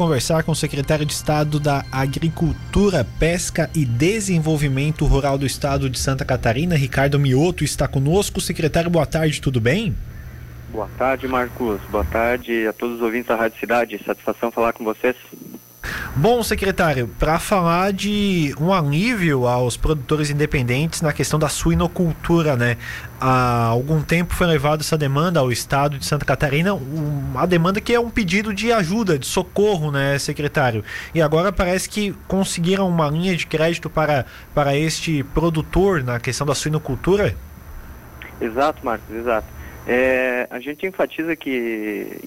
conversar com o secretário de Estado da Agricultura, Pesca e Desenvolvimento Rural do Estado de Santa Catarina, Ricardo Mioto, está conosco. Secretário, boa tarde, tudo bem? Boa tarde, Marcos. Boa tarde a todos os ouvintes da Rádio Cidade. Satisfação falar com vocês. Bom, secretário, para falar de um alívio aos produtores independentes na questão da suinocultura, né? Há algum tempo foi levada essa demanda ao estado de Santa Catarina, uma demanda que é um pedido de ajuda, de socorro, né, secretário? E agora parece que conseguiram uma linha de crédito para, para este produtor na questão da suinocultura? Exato, Marcos, exato. É, a gente enfatiza que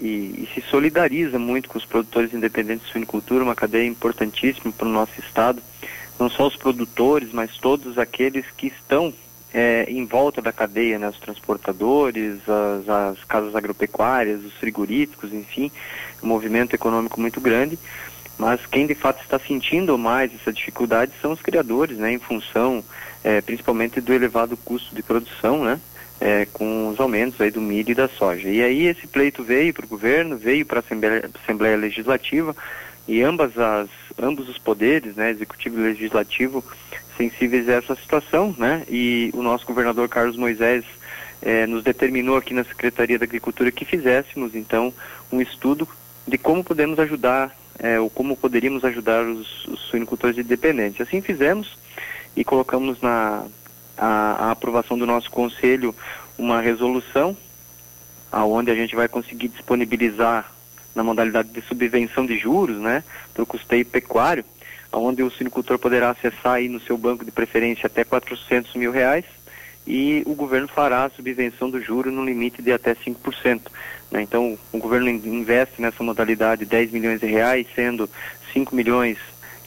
e, e, se solidariza muito com os produtores independentes de suinicultura, uma cadeia importantíssima para o nosso estado. Não só os produtores, mas todos aqueles que estão é, em volta da cadeia, né, os transportadores, as, as casas agropecuárias, os frigoríficos, enfim, um movimento econômico muito grande. Mas quem de fato está sentindo mais essa dificuldade são os criadores, né, em função é, principalmente do elevado custo de produção, né, é, com os aumentos aí do milho e da soja. E aí esse pleito veio para o governo, veio para a Assembleia, Assembleia, Legislativa e ambas as, ambos os poderes, né, executivo e legislativo, sensíveis a essa situação, né? E o nosso governador Carlos Moisés é, nos determinou aqui na Secretaria da Agricultura que fizéssemos então um estudo de como podemos ajudar é, ou como poderíamos ajudar os, os suinicultores independentes. Assim fizemos e colocamos na, a, a aprovação do nosso conselho uma resolução aonde a gente vai conseguir disponibilizar na modalidade de subvenção de juros, né, para o custeio pecuário, onde o sinicultor poderá acessar aí no seu banco de preferência até 400 mil reais e o governo fará a subvenção do juro no limite de até 5%. Né? Então, o governo investe nessa modalidade 10 milhões de reais, sendo 5 milhões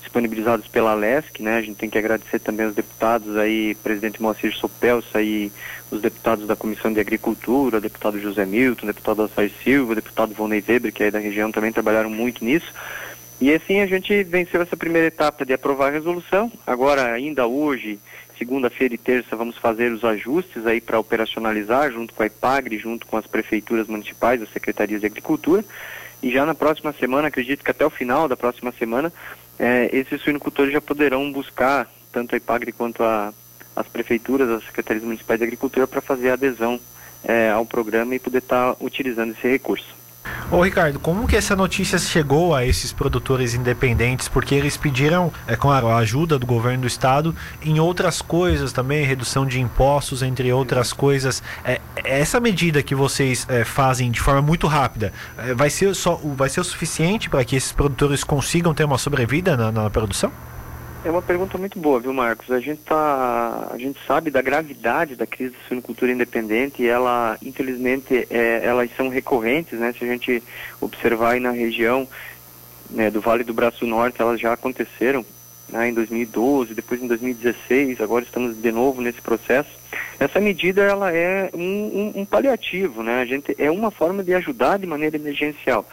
disponibilizados pela LESC, né? A gente tem que agradecer também os deputados aí, presidente Moacir Sopelsa e os deputados da Comissão de Agricultura, deputado José Milton, deputado Alçair Silva, deputado Volney Weber, que é da região, também trabalharam muito nisso. E assim a gente venceu essa primeira etapa de aprovar a resolução. Agora, ainda hoje, segunda-feira e terça, vamos fazer os ajustes aí para operacionalizar, junto com a IPAGRE, junto com as prefeituras municipais, as secretarias de agricultura. E já na próxima semana, acredito que até o final da próxima semana, é, esses suinocultores já poderão buscar, tanto a IPAGRE quanto a, as prefeituras, as secretarias municipais de agricultura, para fazer adesão é, ao programa e poder estar tá utilizando esse recurso. Ô Ricardo, como que essa notícia chegou a esses produtores independentes? Porque eles pediram, é claro, a ajuda do governo do estado em outras coisas também, redução de impostos, entre outras coisas. É, essa medida que vocês é, fazem de forma muito rápida, é, vai, ser só, vai ser o suficiente para que esses produtores consigam ter uma sobrevida na, na produção? É uma pergunta muito boa, viu, Marcos? A gente tá, a gente sabe da gravidade da crise da suinocultura independente e ela, infelizmente, é, elas são recorrentes, né? Se a gente observar aí na região né, do Vale do Braço Norte, elas já aconteceram né, em 2012, depois em 2016, agora estamos de novo nesse processo. Essa medida ela é um, um, um, paliativo, né? A gente é uma forma de ajudar de maneira emergencial.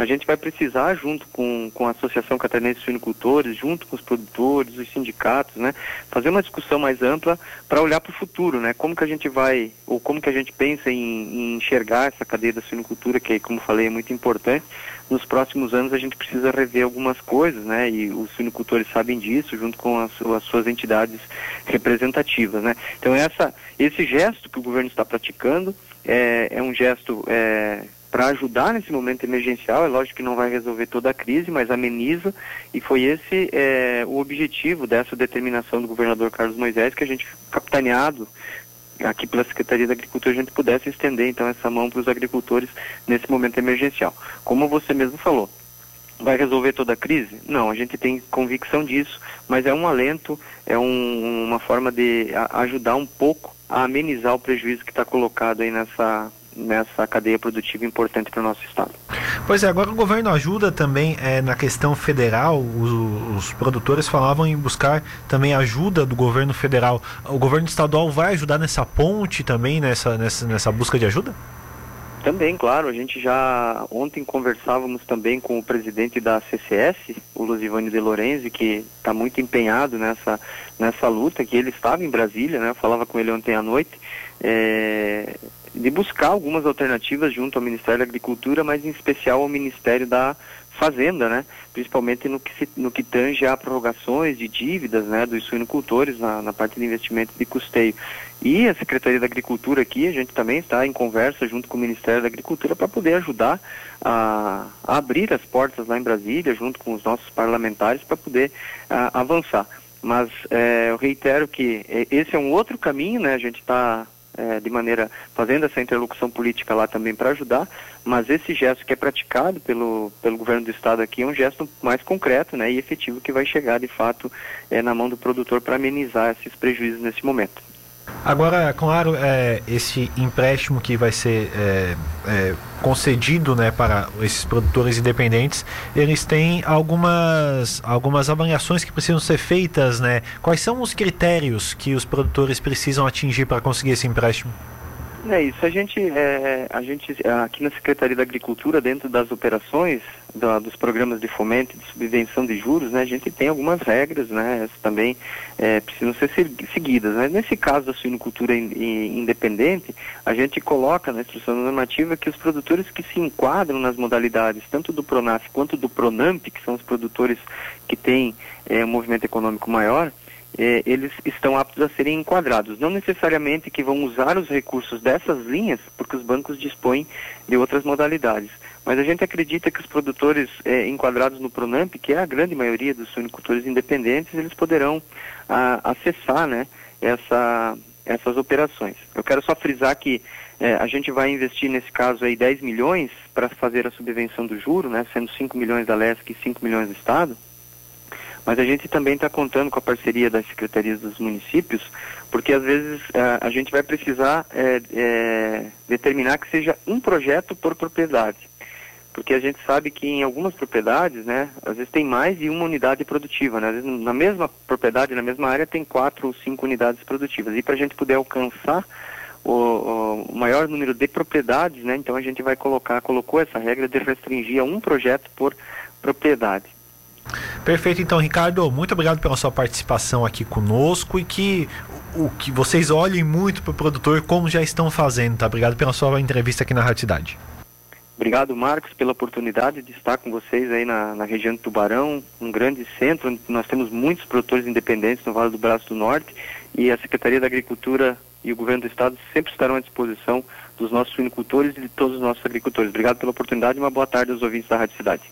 A gente vai precisar, junto com, com a Associação Catarinense de Suinicultores, junto com os produtores, os sindicatos, né, fazer uma discussão mais ampla para olhar para o futuro, né? Como que a gente vai, ou como que a gente pensa em, em enxergar essa cadeia da suinicultura, que, como falei, é muito importante. Nos próximos anos a gente precisa rever algumas coisas, né? E os suinicultores sabem disso, junto com as, as suas entidades representativas, né? Então essa esse gesto que o governo está praticando é, é um gesto é, para ajudar nesse momento emergencial. É lógico que não vai resolver toda a crise, mas ameniza. E foi esse é, o objetivo dessa determinação do governador Carlos Moisés, que a gente, capitaneado aqui pela Secretaria da Agricultura, a gente pudesse estender então essa mão para os agricultores nesse momento emergencial. Como você mesmo falou, vai resolver toda a crise? Não, a gente tem convicção disso, mas é um alento, é um, uma forma de ajudar um pouco a amenizar o prejuízo que está colocado aí nessa, nessa cadeia produtiva importante para o nosso estado. Pois é, agora o governo ajuda também é, na questão federal. Os, os, produtores falavam em buscar também ajuda do governo federal. O governo estadual vai ajudar nessa ponte também, nessa, nessa, nessa busca de ajuda? Também, claro. A gente já ontem conversávamos também com o presidente da CCS, o Lusivani de Lorenzi, que está muito empenhado nessa, nessa luta, que ele estava em Brasília, né? Eu falava com ele ontem à noite, é, de buscar algumas alternativas junto ao Ministério da Agricultura, mas em especial ao Ministério da fazenda, né? Principalmente no que, se, no que tange a prorrogações de dívidas, né? Dos suinocultores na, na parte de investimento de custeio. E a Secretaria da Agricultura aqui, a gente também está em conversa junto com o Ministério da Agricultura para poder ajudar a, a, abrir as portas lá em Brasília, junto com os nossos parlamentares, para poder a, avançar. Mas é, eu reitero que é, esse é um outro caminho, né? A gente está é, de maneira fazendo essa interlocução política lá também para ajudar, mas esse gesto que é praticado pelo, pelo governo do estado aqui é um gesto mais concreto né, e efetivo que vai chegar de fato é, na mão do produtor para amenizar esses prejuízos nesse momento. Agora, claro, é, esse empréstimo que vai ser é, é, concedido né, para esses produtores independentes, eles têm algumas, algumas avaliações que precisam ser feitas. Né? Quais são os critérios que os produtores precisam atingir para conseguir esse empréstimo? É isso, a gente, é, a gente aqui na Secretaria da Agricultura, dentro das operações da, dos programas de fomento e de subvenção de juros, né, a gente tem algumas regras, né, também é, precisam ser seguidas. Né? Nesse caso da suinocultura in, in, independente, a gente coloca na instrução normativa que os produtores que se enquadram nas modalidades tanto do Pronaf quanto do Pronamp, que são os produtores que têm é, um movimento econômico maior, eh, eles estão aptos a serem enquadrados. Não necessariamente que vão usar os recursos dessas linhas, porque os bancos dispõem de outras modalidades. Mas a gente acredita que os produtores eh, enquadrados no Pronamp, que é a grande maioria dos suinicultores independentes, eles poderão acessar né, essa, essas operações. Eu quero só frisar que eh, a gente vai investir nesse caso aí 10 milhões para fazer a subvenção do juro, né, sendo 5 milhões da LESC e 5 milhões do Estado. Mas a gente também está contando com a parceria das secretarias dos municípios, porque às vezes a, a gente vai precisar é, é, determinar que seja um projeto por propriedade. Porque a gente sabe que em algumas propriedades, né, às vezes tem mais de uma unidade produtiva, né? Às vezes na mesma propriedade, na mesma área, tem quatro ou cinco unidades produtivas. E para a gente poder alcançar o, o, maior número de propriedades, né, então a gente vai colocar, colocou essa regra de restringir a um projeto por propriedade. Perfeito, então, Ricardo, muito obrigado pela sua participação aqui conosco e que o que vocês olhem muito para o produtor como já estão fazendo, tá? Obrigado pela sua entrevista aqui na Rádio Cidade. Obrigado, Marcos, pela oportunidade de estar com vocês aí na, na região de Tubarão, um grande centro onde nós temos muitos produtores independentes no Vale do Braço do Norte e a Secretaria da Agricultura e o Governo do Estado sempre estarão à disposição dos nossos suinicultores e de todos os nossos agricultores. Obrigado pela oportunidade e uma boa tarde aos ouvintes da Rádio Cidade.